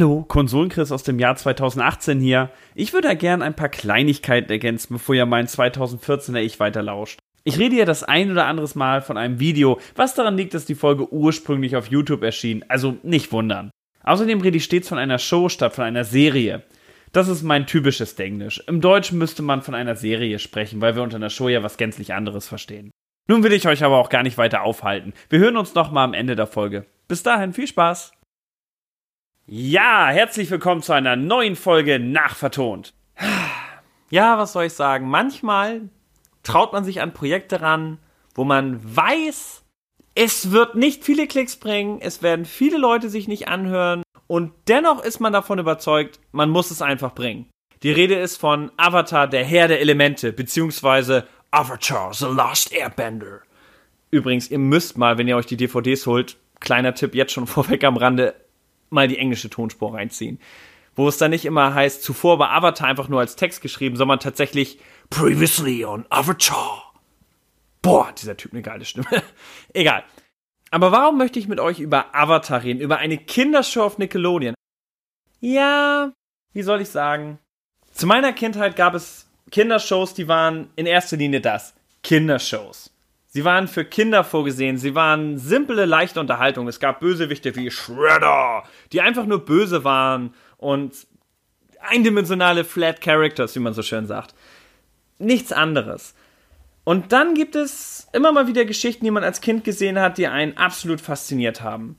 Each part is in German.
Hallo, Konsolenchris aus dem Jahr 2018 hier. Ich würde da gern ein paar Kleinigkeiten ergänzen, bevor ihr mein 2014er Ich weiter lauscht. Ich rede ja das ein oder anderes Mal von einem Video, was daran liegt, dass die Folge ursprünglich auf YouTube erschien, also nicht wundern. Außerdem rede ich stets von einer Show statt von einer Serie. Das ist mein typisches Denglisch. Im Deutschen müsste man von einer Serie sprechen, weil wir unter einer Show ja was gänzlich anderes verstehen. Nun will ich euch aber auch gar nicht weiter aufhalten. Wir hören uns noch mal am Ende der Folge. Bis dahin viel Spaß! Ja, herzlich willkommen zu einer neuen Folge Nachvertont. Ja, was soll ich sagen? Manchmal traut man sich an Projekte ran, wo man weiß, es wird nicht viele Klicks bringen, es werden viele Leute sich nicht anhören und dennoch ist man davon überzeugt, man muss es einfach bringen. Die Rede ist von Avatar, der Herr der Elemente, beziehungsweise Avatar, The Last Airbender. Übrigens, ihr müsst mal, wenn ihr euch die DVDs holt, kleiner Tipp jetzt schon vorweg am Rande, mal die englische Tonspur reinziehen. Wo es dann nicht immer heißt, zuvor war Avatar einfach nur als Text geschrieben, sondern tatsächlich Previously on Avatar. Boah, dieser Typ eine geile Stimme. Egal. Aber warum möchte ich mit euch über Avatar reden? Über eine Kindershow auf Nickelodeon? Ja, wie soll ich sagen? Zu meiner Kindheit gab es Kindershows, die waren in erster Linie das. Kindershows. Sie waren für Kinder vorgesehen. Sie waren simple, leichte Unterhaltung. Es gab Bösewichte wie Shredder, die einfach nur böse waren und eindimensionale Flat Characters, wie man so schön sagt. Nichts anderes. Und dann gibt es immer mal wieder Geschichten, die man als Kind gesehen hat, die einen absolut fasziniert haben.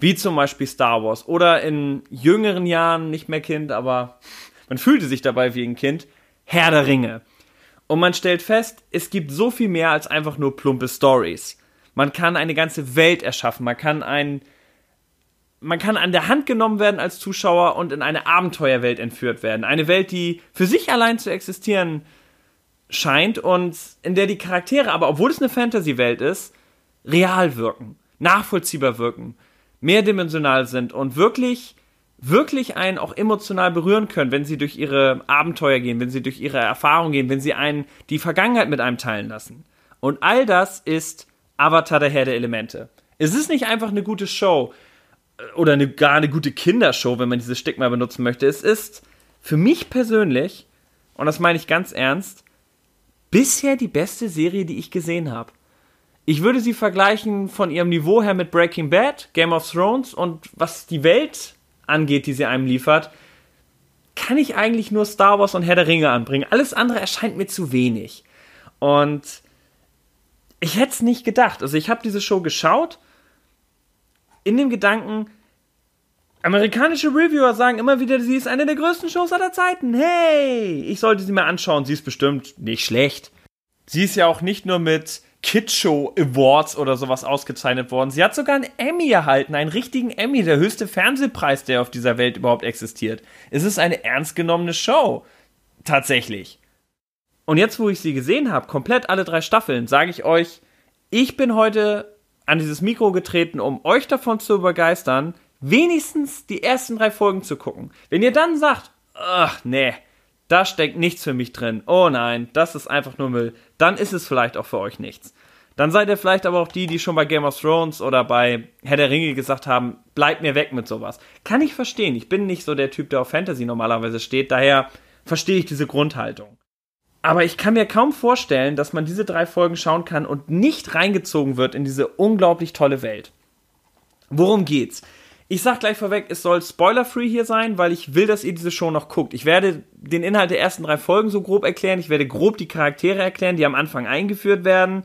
Wie zum Beispiel Star Wars. Oder in jüngeren Jahren, nicht mehr Kind, aber man fühlte sich dabei wie ein Kind, Herr der Ringe. Und man stellt fest, es gibt so viel mehr als einfach nur plumpe Stories. Man kann eine ganze Welt erschaffen, man kann ein man kann an der Hand genommen werden als Zuschauer und in eine Abenteuerwelt entführt werden. Eine Welt, die für sich allein zu existieren scheint und in der die Charaktere, aber obwohl es eine Fantasy-Welt ist, real wirken, nachvollziehbar wirken, mehrdimensional sind und wirklich wirklich einen auch emotional berühren können, wenn sie durch ihre Abenteuer gehen, wenn sie durch ihre Erfahrungen gehen, wenn sie einen die Vergangenheit mit einem teilen lassen. Und all das ist Avatar der Herr der Elemente. Es ist nicht einfach eine gute Show äh, oder eine, gar eine gute Kindershow, wenn man dieses Stigma benutzen möchte. Es ist für mich persönlich, und das meine ich ganz ernst, bisher die beste Serie, die ich gesehen habe. Ich würde sie vergleichen von ihrem Niveau her mit Breaking Bad, Game of Thrones und was die Welt angeht, die sie einem liefert, kann ich eigentlich nur Star Wars und Herr der Ringe anbringen. Alles andere erscheint mir zu wenig. Und ich hätte es nicht gedacht. Also ich habe diese Show geschaut in dem Gedanken, amerikanische Reviewer sagen immer wieder, sie ist eine der größten Shows aller Zeiten. Hey, ich sollte sie mir anschauen. Sie ist bestimmt nicht schlecht. Sie ist ja auch nicht nur mit Kidshow Awards oder sowas ausgezeichnet worden. Sie hat sogar einen Emmy erhalten, einen richtigen Emmy, der höchste Fernsehpreis, der auf dieser Welt überhaupt existiert. Es ist eine ernst genommene Show. Tatsächlich. Und jetzt, wo ich sie gesehen habe, komplett alle drei Staffeln, sage ich euch, ich bin heute an dieses Mikro getreten, um euch davon zu begeistern, wenigstens die ersten drei Folgen zu gucken. Wenn ihr dann sagt, ach nee, da steckt nichts für mich drin. Oh nein, das ist einfach nur Müll. Dann ist es vielleicht auch für euch nichts. Dann seid ihr vielleicht aber auch die, die schon bei Game of Thrones oder bei Herr der Ringe gesagt haben, bleibt mir weg mit sowas. Kann ich verstehen. Ich bin nicht so der Typ, der auf Fantasy normalerweise steht. Daher verstehe ich diese Grundhaltung. Aber ich kann mir kaum vorstellen, dass man diese drei Folgen schauen kann und nicht reingezogen wird in diese unglaublich tolle Welt. Worum geht's? Ich sag gleich vorweg, es soll spoiler-free hier sein, weil ich will, dass ihr diese Show noch guckt. Ich werde den Inhalt der ersten drei Folgen so grob erklären. Ich werde grob die Charaktere erklären, die am Anfang eingeführt werden.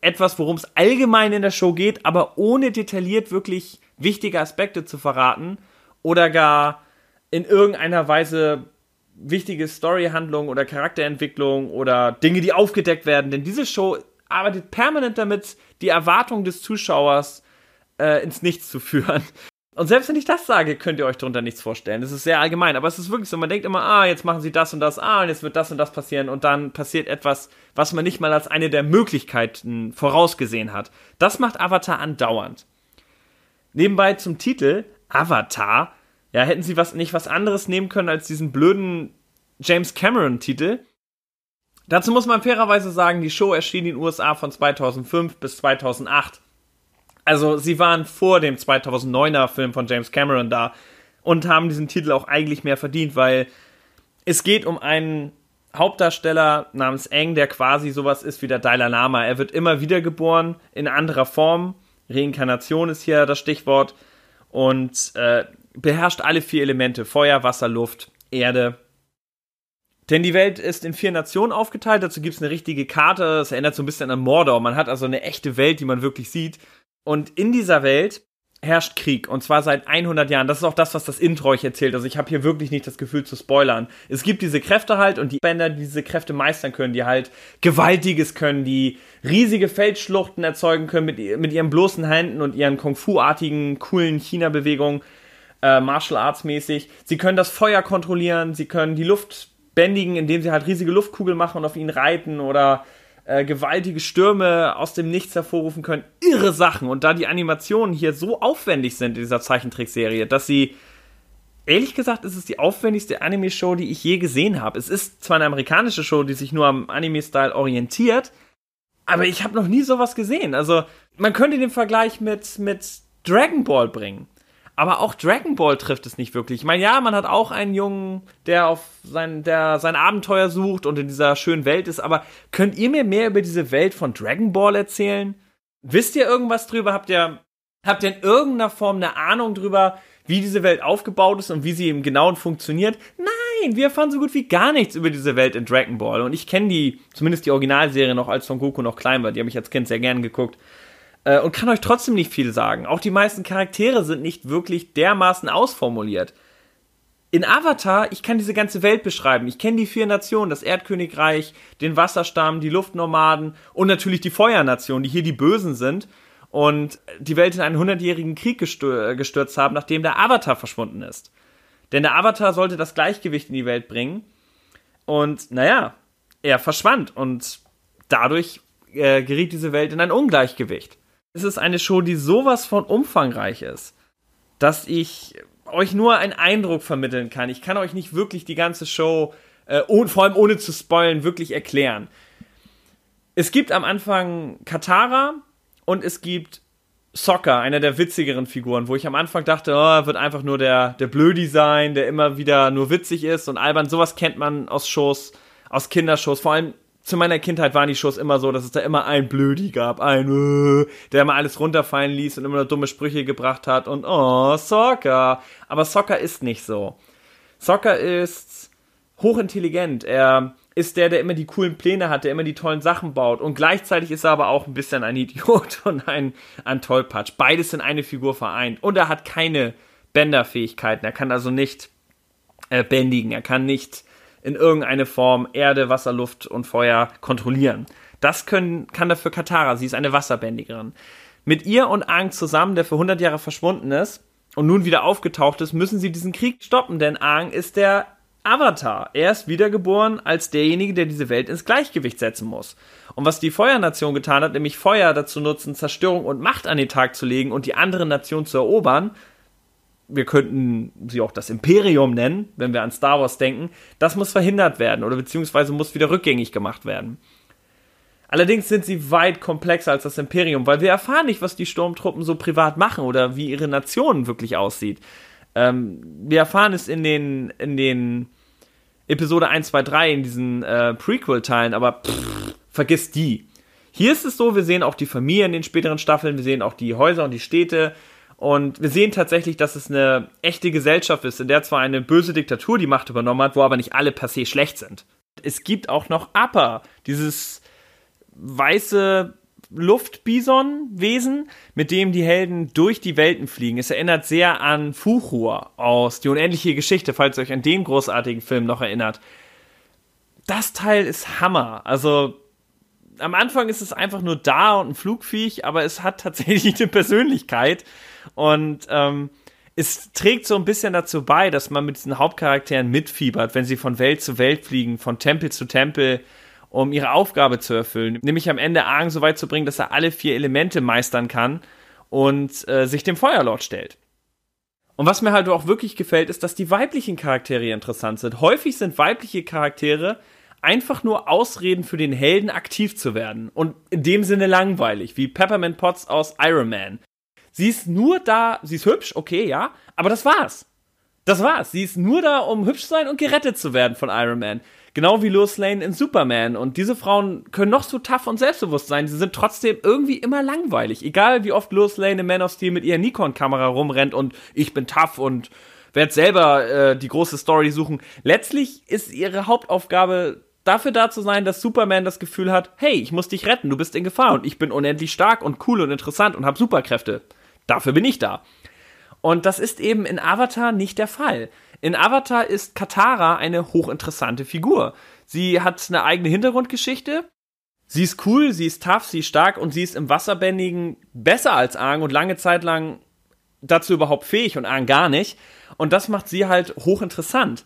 Etwas, worum es allgemein in der Show geht, aber ohne detailliert wirklich wichtige Aspekte zu verraten oder gar in irgendeiner Weise wichtige Storyhandlung oder Charakterentwicklung oder Dinge, die aufgedeckt werden. Denn diese Show arbeitet permanent damit, die Erwartung des Zuschauers äh, ins Nichts zu führen. Und selbst wenn ich das sage, könnt ihr euch darunter nichts vorstellen. Das ist sehr allgemein, aber es ist wirklich so, man denkt immer, ah, jetzt machen sie das und das, ah, und jetzt wird das und das passieren und dann passiert etwas, was man nicht mal als eine der Möglichkeiten vorausgesehen hat. Das macht Avatar andauernd. Nebenbei zum Titel, Avatar, ja, hätten sie was, nicht was anderes nehmen können als diesen blöden James Cameron-Titel. Dazu muss man fairerweise sagen, die Show erschien in den USA von 2005 bis 2008 also sie waren vor dem 2009er Film von James Cameron da. und haben diesen Titel auch eigentlich mehr verdient, weil es geht um einen Hauptdarsteller namens Eng, der quasi sowas ist wie der Dalai Lama. Er wird immer wieder geboren in anderer Form. Reinkarnation ist hier das Stichwort. Und äh, beherrscht alle vier Elemente: Feuer, Wasser, Luft, Erde. Denn die Welt ist in vier Nationen aufgeteilt. Dazu gibt es eine richtige Karte. Das erinnert so ein bisschen an Mordor. Man hat also eine echte Welt, die man wirklich sieht. Und in dieser Welt herrscht Krieg und zwar seit 100 Jahren. Das ist auch das, was das Intro euch erzählt. Also ich habe hier wirklich nicht das Gefühl zu spoilern. Es gibt diese Kräfte halt und die Bänder, die diese Kräfte meistern können, die halt Gewaltiges können, die riesige Feldschluchten erzeugen können mit, mit ihren bloßen Händen und ihren Kung-Fu-artigen, coolen China-Bewegungen, äh, Martial Arts mäßig. Sie können das Feuer kontrollieren, sie können die Luft bändigen, indem sie halt riesige Luftkugeln machen und auf ihnen reiten oder äh, gewaltige Stürme aus dem Nichts hervorrufen können. Irre Sachen. Und da die Animationen hier so aufwendig sind in dieser Zeichentrickserie, dass sie ehrlich gesagt ist es die aufwendigste Anime-Show, die ich je gesehen habe. Es ist zwar eine amerikanische Show, die sich nur am Anime-Style orientiert, aber ich habe noch nie sowas gesehen. Also man könnte den Vergleich mit, mit Dragon Ball bringen. Aber auch Dragon Ball trifft es nicht wirklich. Ich meine, ja, man hat auch einen Jungen, der auf sein, der sein Abenteuer sucht und in dieser schönen Welt ist, aber könnt ihr mir mehr über diese Welt von Dragon Ball erzählen? Wisst ihr irgendwas drüber? Habt ihr, habt ihr in irgendeiner Form eine Ahnung drüber, wie diese Welt aufgebaut ist und wie sie im Genauen funktioniert? Nein, wir erfahren so gut wie gar nichts über diese Welt in Dragon Ball. Und ich kenne die, zumindest die Originalserie noch, als Son Goku noch klein war. Die habe ich als Kind sehr gern geguckt. Äh, und kann euch trotzdem nicht viel sagen. Auch die meisten Charaktere sind nicht wirklich dermaßen ausformuliert. In Avatar, ich kann diese ganze Welt beschreiben. Ich kenne die vier Nationen, das Erdkönigreich, den Wasserstamm, die Luftnomaden und natürlich die Feuernation, die hier die Bösen sind und die Welt in einen hundertjährigen Krieg gestürzt haben, nachdem der Avatar verschwunden ist. Denn der Avatar sollte das Gleichgewicht in die Welt bringen. Und naja, er verschwand und dadurch äh, geriet diese Welt in ein Ungleichgewicht es ist eine Show, die sowas von umfangreich ist, dass ich euch nur einen Eindruck vermitteln kann. Ich kann euch nicht wirklich die ganze Show, äh, ohne, vor allem ohne zu spoilen, wirklich erklären. Es gibt am Anfang Katara und es gibt Soccer, einer der witzigeren Figuren, wo ich am Anfang dachte, oh, wird einfach nur der, der Blödi sein, der immer wieder nur witzig ist und albern. Sowas kennt man aus Shows, aus Kindershows. Vor allem zu meiner Kindheit waren die Shows immer so, dass es da immer ein Blödi gab, ein, äh, der immer alles runterfallen ließ und immer nur dumme Sprüche gebracht hat und oh, Soccer. Aber Soccer ist nicht so. Soccer ist hochintelligent. Er ist der, der immer die coolen Pläne hat, der immer die tollen Sachen baut. Und gleichzeitig ist er aber auch ein bisschen ein Idiot und ein, ein Tollpatsch. Beides in eine Figur vereint. Und er hat keine Bänderfähigkeiten. Er kann also nicht äh, bändigen. Er kann nicht in irgendeine Form Erde, Wasser, Luft und Feuer kontrollieren. Das können, kann dafür Katara, sie ist eine Wasserbändigerin. Mit ihr und Aang zusammen, der für 100 Jahre verschwunden ist und nun wieder aufgetaucht ist, müssen sie diesen Krieg stoppen, denn Aang ist der Avatar. Er ist wiedergeboren als derjenige, der diese Welt ins Gleichgewicht setzen muss. Und was die Feuernation getan hat, nämlich Feuer dazu nutzen, Zerstörung und Macht an den Tag zu legen und die andere Nation zu erobern, wir könnten sie auch das Imperium nennen, wenn wir an Star Wars denken, das muss verhindert werden oder beziehungsweise muss wieder rückgängig gemacht werden. Allerdings sind sie weit komplexer als das Imperium, weil wir erfahren nicht, was die Sturmtruppen so privat machen oder wie ihre Nation wirklich aussieht. Ähm, wir erfahren es in den, in den Episode 1, 2, 3, in diesen äh, Prequel-Teilen, aber pff, vergiss die. Hier ist es so, wir sehen auch die Familie in den späteren Staffeln, wir sehen auch die Häuser und die Städte, und wir sehen tatsächlich, dass es eine echte Gesellschaft ist, in der zwar eine böse Diktatur die Macht übernommen hat, wo aber nicht alle per se schlecht sind. Es gibt auch noch Appa, dieses weiße Luftbison-Wesen, mit dem die Helden durch die Welten fliegen. Es erinnert sehr an Fuchur aus Die unendliche Geschichte, falls ihr euch an den großartigen Film noch erinnert. Das Teil ist Hammer. Also am Anfang ist es einfach nur da und ein Flugviech, aber es hat tatsächlich eine Persönlichkeit. Und ähm, es trägt so ein bisschen dazu bei, dass man mit diesen Hauptcharakteren mitfiebert, wenn sie von Welt zu Welt fliegen, von Tempel zu Tempel, um ihre Aufgabe zu erfüllen. Nämlich am Ende Aang so weit zu bringen, dass er alle vier Elemente meistern kann und äh, sich dem Feuerlord stellt. Und was mir halt auch wirklich gefällt, ist, dass die weiblichen Charaktere interessant sind. Häufig sind weibliche Charaktere einfach nur Ausreden für den Helden aktiv zu werden. Und in dem Sinne langweilig, wie Peppermint Potts aus Iron Man. Sie ist nur da, sie ist hübsch, okay, ja, aber das war's. Das war's. Sie ist nur da, um hübsch sein und gerettet zu werden von Iron Man. Genau wie Lois Lane in Superman. Und diese Frauen können noch so tough und selbstbewusst sein. Sie sind trotzdem irgendwie immer langweilig. Egal wie oft Lois Lane in Man of Steel mit ihrer Nikon-Kamera rumrennt und ich bin tough und werde selber äh, die große Story suchen. Letztlich ist ihre Hauptaufgabe dafür da zu sein, dass Superman das Gefühl hat, hey, ich muss dich retten, du bist in Gefahr und ich bin unendlich stark und cool und interessant und habe Superkräfte. Dafür bin ich da. Und das ist eben in Avatar nicht der Fall. In Avatar ist Katara eine hochinteressante Figur. Sie hat eine eigene Hintergrundgeschichte. Sie ist cool, sie ist tough, sie ist stark und sie ist im Wasserbändigen besser als Aang und lange Zeit lang dazu überhaupt fähig und Aang gar nicht. Und das macht sie halt hochinteressant.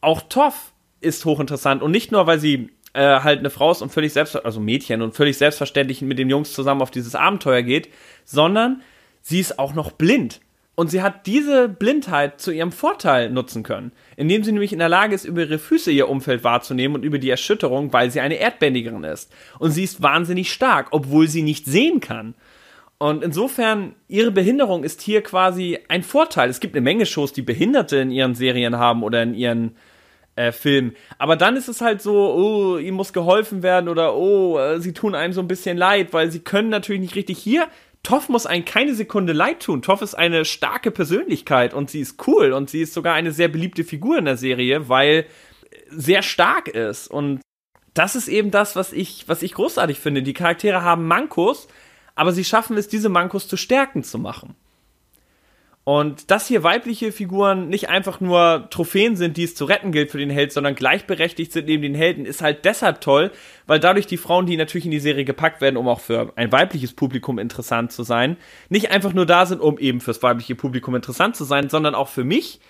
Auch Toff ist hochinteressant und nicht nur, weil sie äh, halt eine Frau ist und völlig selbst, also Mädchen und völlig selbstverständlich mit den Jungs zusammen auf dieses Abenteuer geht, sondern sie ist auch noch blind. Und sie hat diese Blindheit zu ihrem Vorteil nutzen können, indem sie nämlich in der Lage ist, über ihre Füße ihr Umfeld wahrzunehmen und über die Erschütterung, weil sie eine Erdbändigerin ist. Und sie ist wahnsinnig stark, obwohl sie nicht sehen kann. Und insofern, ihre Behinderung ist hier quasi ein Vorteil. Es gibt eine Menge Shows, die Behinderte in ihren Serien haben oder in ihren äh, Filmen. Aber dann ist es halt so, oh, ihm muss geholfen werden oder oh, äh, sie tun einem so ein bisschen leid, weil sie können natürlich nicht richtig hier Toff muss einen keine Sekunde leid tun. Toff ist eine starke Persönlichkeit und sie ist cool und sie ist sogar eine sehr beliebte Figur in der Serie, weil sehr stark ist und das ist eben das, was ich, was ich großartig finde. Die Charaktere haben Mankos, aber sie schaffen es, diese Mankos zu Stärken zu machen. Und dass hier weibliche Figuren nicht einfach nur Trophäen sind, die es zu retten gilt für den Held, sondern gleichberechtigt sind neben den Helden, ist halt deshalb toll, weil dadurch die Frauen, die natürlich in die Serie gepackt werden, um auch für ein weibliches Publikum interessant zu sein, nicht einfach nur da sind, um eben fürs weibliche Publikum interessant zu sein, sondern auch für mich,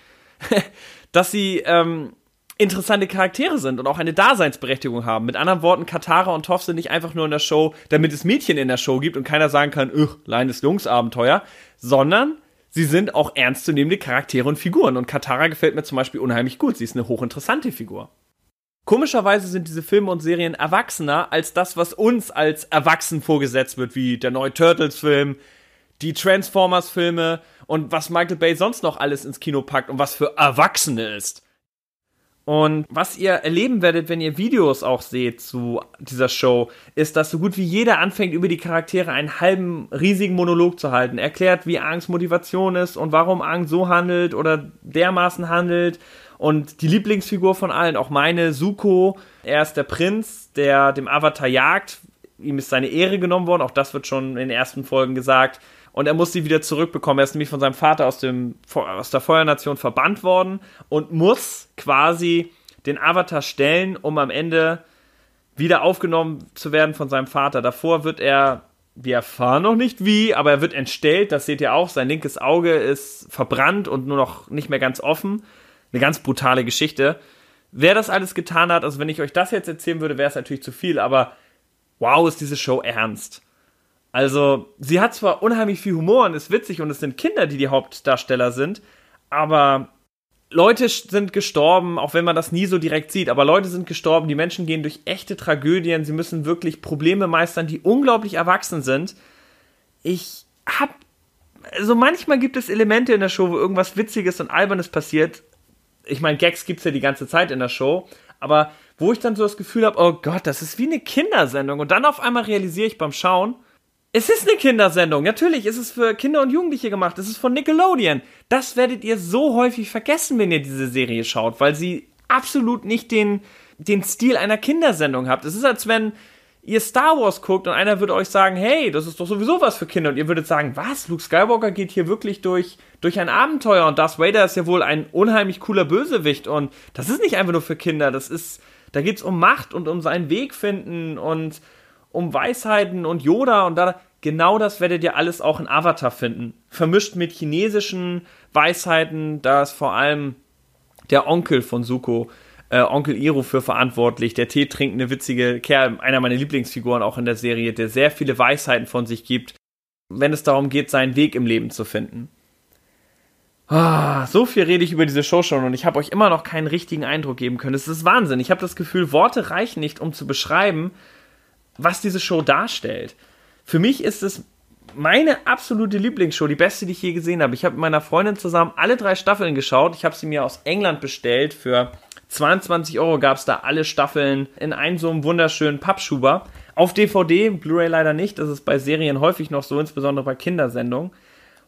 dass sie ähm, interessante Charaktere sind und auch eine Daseinsberechtigung haben. Mit anderen Worten, Katara und Toff sind nicht einfach nur in der Show, damit es Mädchen in der Show gibt und keiner sagen kann, ugh, Leines Jungsabenteuer, sondern sie sind auch ernstzunehmende Charaktere und Figuren. Und Katara gefällt mir zum Beispiel unheimlich gut. Sie ist eine hochinteressante Figur. Komischerweise sind diese Filme und Serien erwachsener als das, was uns als erwachsen vorgesetzt wird, wie der neue Turtles-Film, die Transformers-Filme und was Michael Bay sonst noch alles ins Kino packt und was für Erwachsene ist. Und was ihr erleben werdet, wenn ihr Videos auch seht zu dieser Show, ist, dass so gut wie jeder anfängt, über die Charaktere einen halben riesigen Monolog zu halten. Erklärt, wie Angst Motivation ist und warum Angst so handelt oder dermaßen handelt. Und die Lieblingsfigur von allen, auch meine, Suko, er ist der Prinz, der dem Avatar jagt. Ihm ist seine Ehre genommen worden, auch das wird schon in den ersten Folgen gesagt und er muss sie wieder zurückbekommen. Er ist nämlich von seinem Vater aus, dem, aus der Feuernation verbannt worden und muss quasi den Avatar stellen, um am Ende wieder aufgenommen zu werden von seinem Vater. Davor wird er, wir erfahren noch nicht wie, aber er wird entstellt. Das seht ihr auch. Sein linkes Auge ist verbrannt und nur noch nicht mehr ganz offen. Eine ganz brutale Geschichte. Wer das alles getan hat, also wenn ich euch das jetzt erzählen würde, wäre es natürlich zu viel, aber wow, ist diese Show ernst. Also, sie hat zwar unheimlich viel Humor und ist witzig und es sind Kinder, die die Hauptdarsteller sind, aber Leute sind gestorben, auch wenn man das nie so direkt sieht, aber Leute sind gestorben, die Menschen gehen durch echte Tragödien, sie müssen wirklich Probleme meistern, die unglaublich erwachsen sind. Ich hab, also manchmal gibt es Elemente in der Show, wo irgendwas Witziges und Albernes passiert. Ich meine, Gags gibt's ja die ganze Zeit in der Show, aber wo ich dann so das Gefühl habe, oh Gott, das ist wie eine Kindersendung und dann auf einmal realisiere ich beim Schauen, es ist eine Kindersendung. Natürlich ist es für Kinder und Jugendliche gemacht. Es ist von Nickelodeon. Das werdet ihr so häufig vergessen, wenn ihr diese Serie schaut, weil sie absolut nicht den, den Stil einer Kindersendung habt. Es ist, als wenn ihr Star Wars guckt und einer würde euch sagen, hey, das ist doch sowieso was für Kinder. Und ihr würdet sagen, was? Luke Skywalker geht hier wirklich durch, durch ein Abenteuer und Darth Vader ist ja wohl ein unheimlich cooler Bösewicht. Und das ist nicht einfach nur für Kinder. Das ist, da geht's um Macht und um seinen Weg finden und um Weisheiten und Yoda und da genau das werdet ihr alles auch in Avatar finden. Vermischt mit chinesischen Weisheiten, da ist vor allem der Onkel von Suko, äh, Onkel Iro für verantwortlich, der Tee trinkende witzige Kerl, einer meiner Lieblingsfiguren auch in der Serie, der sehr viele Weisheiten von sich gibt, wenn es darum geht, seinen Weg im Leben zu finden. Ah, so viel rede ich über diese Show schon und ich habe euch immer noch keinen richtigen Eindruck geben können. Es ist Wahnsinn. Ich habe das Gefühl, Worte reichen nicht, um zu beschreiben, was diese Show darstellt. Für mich ist es meine absolute Lieblingsshow, die beste, die ich je gesehen habe. Ich habe mit meiner Freundin zusammen alle drei Staffeln geschaut. Ich habe sie mir aus England bestellt. Für 22 Euro gab es da alle Staffeln in einem so einem wunderschönen Pappschuber. Auf DVD, Blu-ray leider nicht. Das ist bei Serien häufig noch so, insbesondere bei Kindersendungen.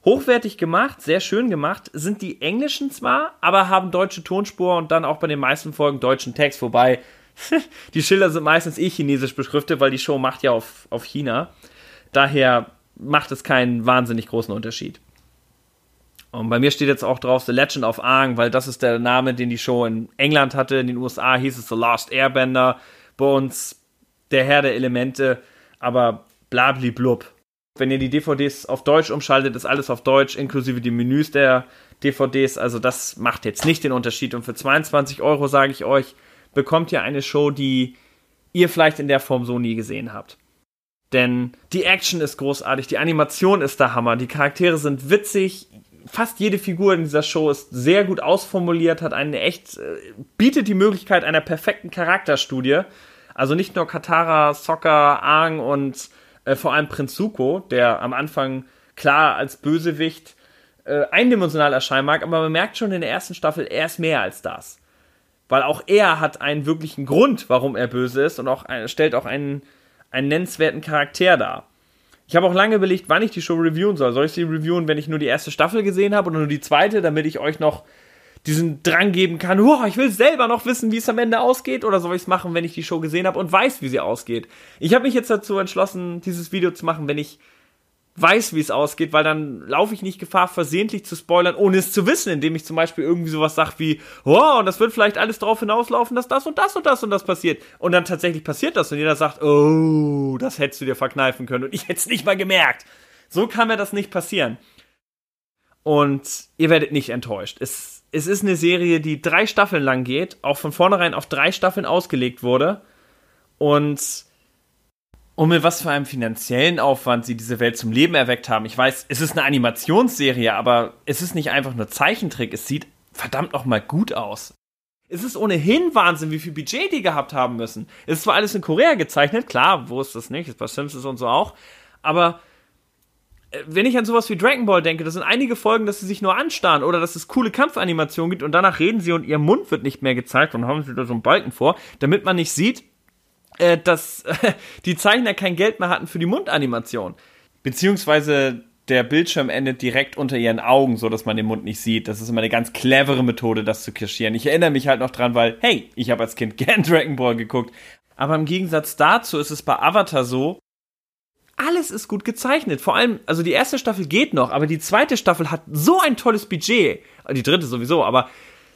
Hochwertig gemacht, sehr schön gemacht, sind die englischen zwar, aber haben deutsche Tonspur und dann auch bei den meisten Folgen deutschen Text, wobei die Schilder sind meistens eh chinesisch beschriftet, weil die Show macht ja auf, auf China. Daher macht es keinen wahnsinnig großen Unterschied. Und bei mir steht jetzt auch drauf The Legend of Aang, weil das ist der Name, den die Show in England hatte. In den USA hieß es The Last Airbender. Bei uns der Herr der Elemente. Aber blub. Wenn ihr die DVDs auf Deutsch umschaltet, ist alles auf Deutsch, inklusive die Menüs der DVDs. Also das macht jetzt nicht den Unterschied. Und für 22 Euro, sage ich euch, bekommt ihr eine Show, die ihr vielleicht in der Form so nie gesehen habt. Denn die Action ist großartig, die Animation ist der Hammer, die Charaktere sind witzig, fast jede Figur in dieser Show ist sehr gut ausformuliert, hat eine echt, äh, bietet die Möglichkeit einer perfekten Charakterstudie. Also nicht nur Katara, Sokka, Aang und äh, vor allem Prinz Zuko, der am Anfang klar als Bösewicht äh, eindimensional erscheinen mag, aber man merkt schon in der ersten Staffel, er ist mehr als das. Weil auch er hat einen wirklichen Grund, warum er böse ist und auch stellt auch einen einen nennenswerten Charakter dar. Ich habe auch lange überlegt, wann ich die Show reviewen soll. Soll ich sie reviewen, wenn ich nur die erste Staffel gesehen habe oder nur die zweite, damit ich euch noch diesen Drang geben kann, oh, ich will selber noch wissen, wie es am Ende ausgeht, oder soll ich es machen, wenn ich die Show gesehen habe und weiß, wie sie ausgeht? Ich habe mich jetzt dazu entschlossen, dieses Video zu machen, wenn ich weiß, wie es ausgeht, weil dann laufe ich nicht Gefahr, versehentlich zu spoilern, ohne es zu wissen, indem ich zum Beispiel irgendwie sowas sage wie, oh, und das wird vielleicht alles darauf hinauslaufen, dass das und das und das und das passiert. Und dann tatsächlich passiert das und jeder sagt, oh, das hättest du dir verkneifen können und ich hätte es nicht mal gemerkt. So kann mir das nicht passieren. Und ihr werdet nicht enttäuscht. Es, es ist eine Serie, die drei Staffeln lang geht, auch von vornherein auf drei Staffeln ausgelegt wurde. Und und mit was für einem finanziellen Aufwand sie diese Welt zum Leben erweckt haben. Ich weiß, es ist eine Animationsserie, aber es ist nicht einfach nur Zeichentrick. Es sieht verdammt noch mal gut aus. Es ist ohnehin Wahnsinn, wie viel Budget die gehabt haben müssen. Es ist zwar alles in Korea gezeichnet, klar, wo ist das nicht? Ist bei Simpsons und so auch. Aber äh, wenn ich an sowas wie Dragon Ball denke, das sind einige Folgen, dass sie sich nur anstarren oder dass es coole Kampfanimationen gibt und danach reden sie und ihr Mund wird nicht mehr gezeigt und haben sie da so einen Balken vor, damit man nicht sieht, äh, dass äh, die Zeichner kein Geld mehr hatten für die Mundanimation. Beziehungsweise der Bildschirm endet direkt unter ihren Augen, so dass man den Mund nicht sieht. Das ist immer eine ganz clevere Methode, das zu kaschieren. Ich erinnere mich halt noch dran, weil, hey, ich habe als Kind gern Dragon Ball geguckt. Aber im Gegensatz dazu ist es bei Avatar so, alles ist gut gezeichnet. Vor allem, also die erste Staffel geht noch, aber die zweite Staffel hat so ein tolles Budget. Die dritte sowieso, aber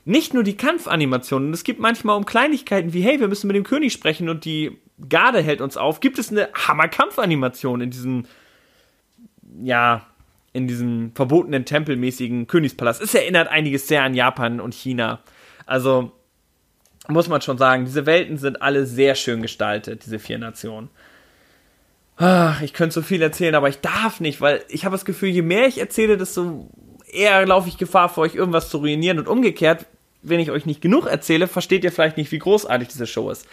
nicht nur die Kampfanimationen, es gibt manchmal um Kleinigkeiten wie, hey, wir müssen mit dem König sprechen und die Garde hält uns auf, gibt es eine Hammer-Kampfanimation in diesem, ja, in diesem verbotenen tempelmäßigen Königspalast. Es erinnert einiges sehr an Japan und China. Also, muss man schon sagen, diese Welten sind alle sehr schön gestaltet, diese vier Nationen. Ach, ich könnte so viel erzählen, aber ich darf nicht, weil ich habe das Gefühl, je mehr ich erzähle, desto eher laufe ich Gefahr, für euch irgendwas zu ruinieren und umgekehrt, wenn ich euch nicht genug erzähle, versteht ihr vielleicht nicht, wie großartig diese Show ist.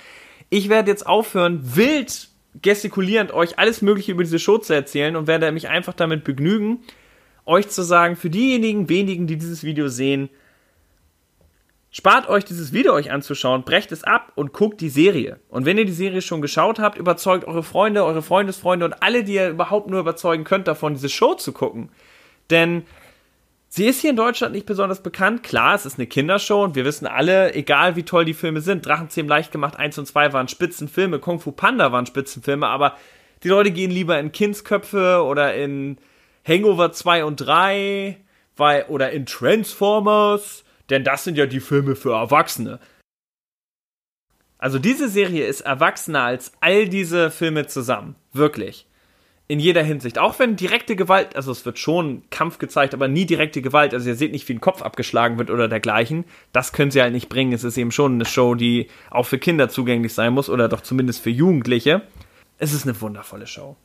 Ich werde jetzt aufhören, wild gestikulierend euch alles Mögliche über diese Show zu erzählen und werde mich einfach damit begnügen, euch zu sagen, für diejenigen wenigen, die dieses Video sehen, spart euch dieses Video euch anzuschauen, brecht es ab und guckt die Serie. Und wenn ihr die Serie schon geschaut habt, überzeugt eure Freunde, eure Freundesfreunde und alle, die ihr überhaupt nur überzeugen könnt, davon diese Show zu gucken. Denn Sie ist hier in Deutschland nicht besonders bekannt. Klar, es ist eine Kindershow und wir wissen alle, egal wie toll die Filme sind, Drachenzähmen leicht gemacht 1 und 2 waren Spitzenfilme, Kung Fu Panda waren Spitzenfilme, aber die Leute gehen lieber in Kindsköpfe oder in Hangover 2 und 3 weil, oder in Transformers, denn das sind ja die Filme für Erwachsene. Also diese Serie ist erwachsener als all diese Filme zusammen. Wirklich in jeder Hinsicht. Auch wenn direkte Gewalt, also es wird schon Kampf gezeigt, aber nie direkte Gewalt. Also ihr seht nicht, wie ein Kopf abgeschlagen wird oder dergleichen. Das können sie halt nicht bringen. Es ist eben schon eine Show, die auch für Kinder zugänglich sein muss oder doch zumindest für Jugendliche. Es ist eine wundervolle Show.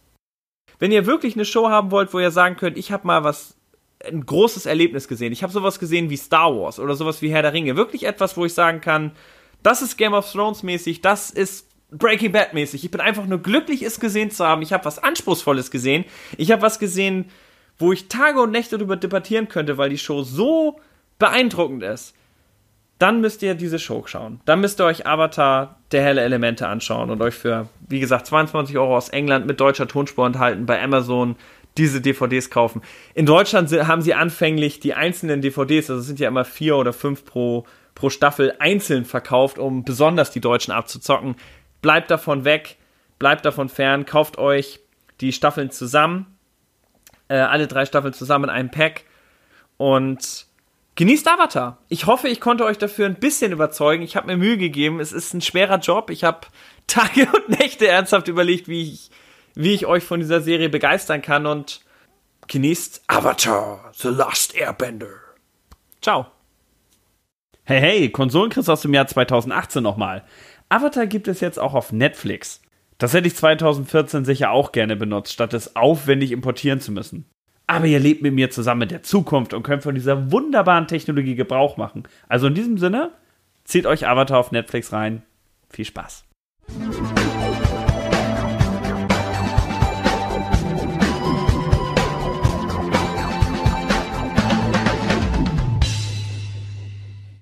Wenn ihr wirklich eine Show haben wollt, wo ihr sagen könnt, ich habe mal was ein großes Erlebnis gesehen. Ich habe sowas gesehen wie Star Wars oder sowas wie Herr der Ringe. Wirklich etwas, wo ich sagen kann, das ist Game of Thrones mäßig, das ist Breaking Bad mäßig. Ich bin einfach nur glücklich, es gesehen zu haben. Ich habe was Anspruchsvolles gesehen. Ich habe was gesehen, wo ich Tage und Nächte darüber debattieren könnte, weil die Show so beeindruckend ist. Dann müsst ihr diese Show schauen. Dann müsst ihr euch Avatar der helle Elemente anschauen und euch für, wie gesagt, 22 Euro aus England mit deutscher Tonspur enthalten bei Amazon diese DVDs kaufen. In Deutschland haben sie anfänglich die einzelnen DVDs, also es sind ja immer vier oder fünf pro, pro Staffel, einzeln verkauft, um besonders die Deutschen abzuzocken. Bleibt davon weg, bleibt davon fern, kauft euch die Staffeln zusammen, äh, alle drei Staffeln zusammen in einem Pack und genießt Avatar. Ich hoffe, ich konnte euch dafür ein bisschen überzeugen. Ich habe mir Mühe gegeben. Es ist ein schwerer Job. Ich habe Tage und Nächte ernsthaft überlegt, wie ich wie ich euch von dieser Serie begeistern kann und genießt Avatar, The Last Airbender. Ciao. Hey, hey, Konsolenchris aus dem Jahr 2018 nochmal. Avatar gibt es jetzt auch auf Netflix. Das hätte ich 2014 sicher auch gerne benutzt, statt es aufwendig importieren zu müssen. Aber ihr lebt mit mir zusammen in der Zukunft und könnt von dieser wunderbaren Technologie Gebrauch machen. Also in diesem Sinne, zieht euch Avatar auf Netflix rein. Viel Spaß.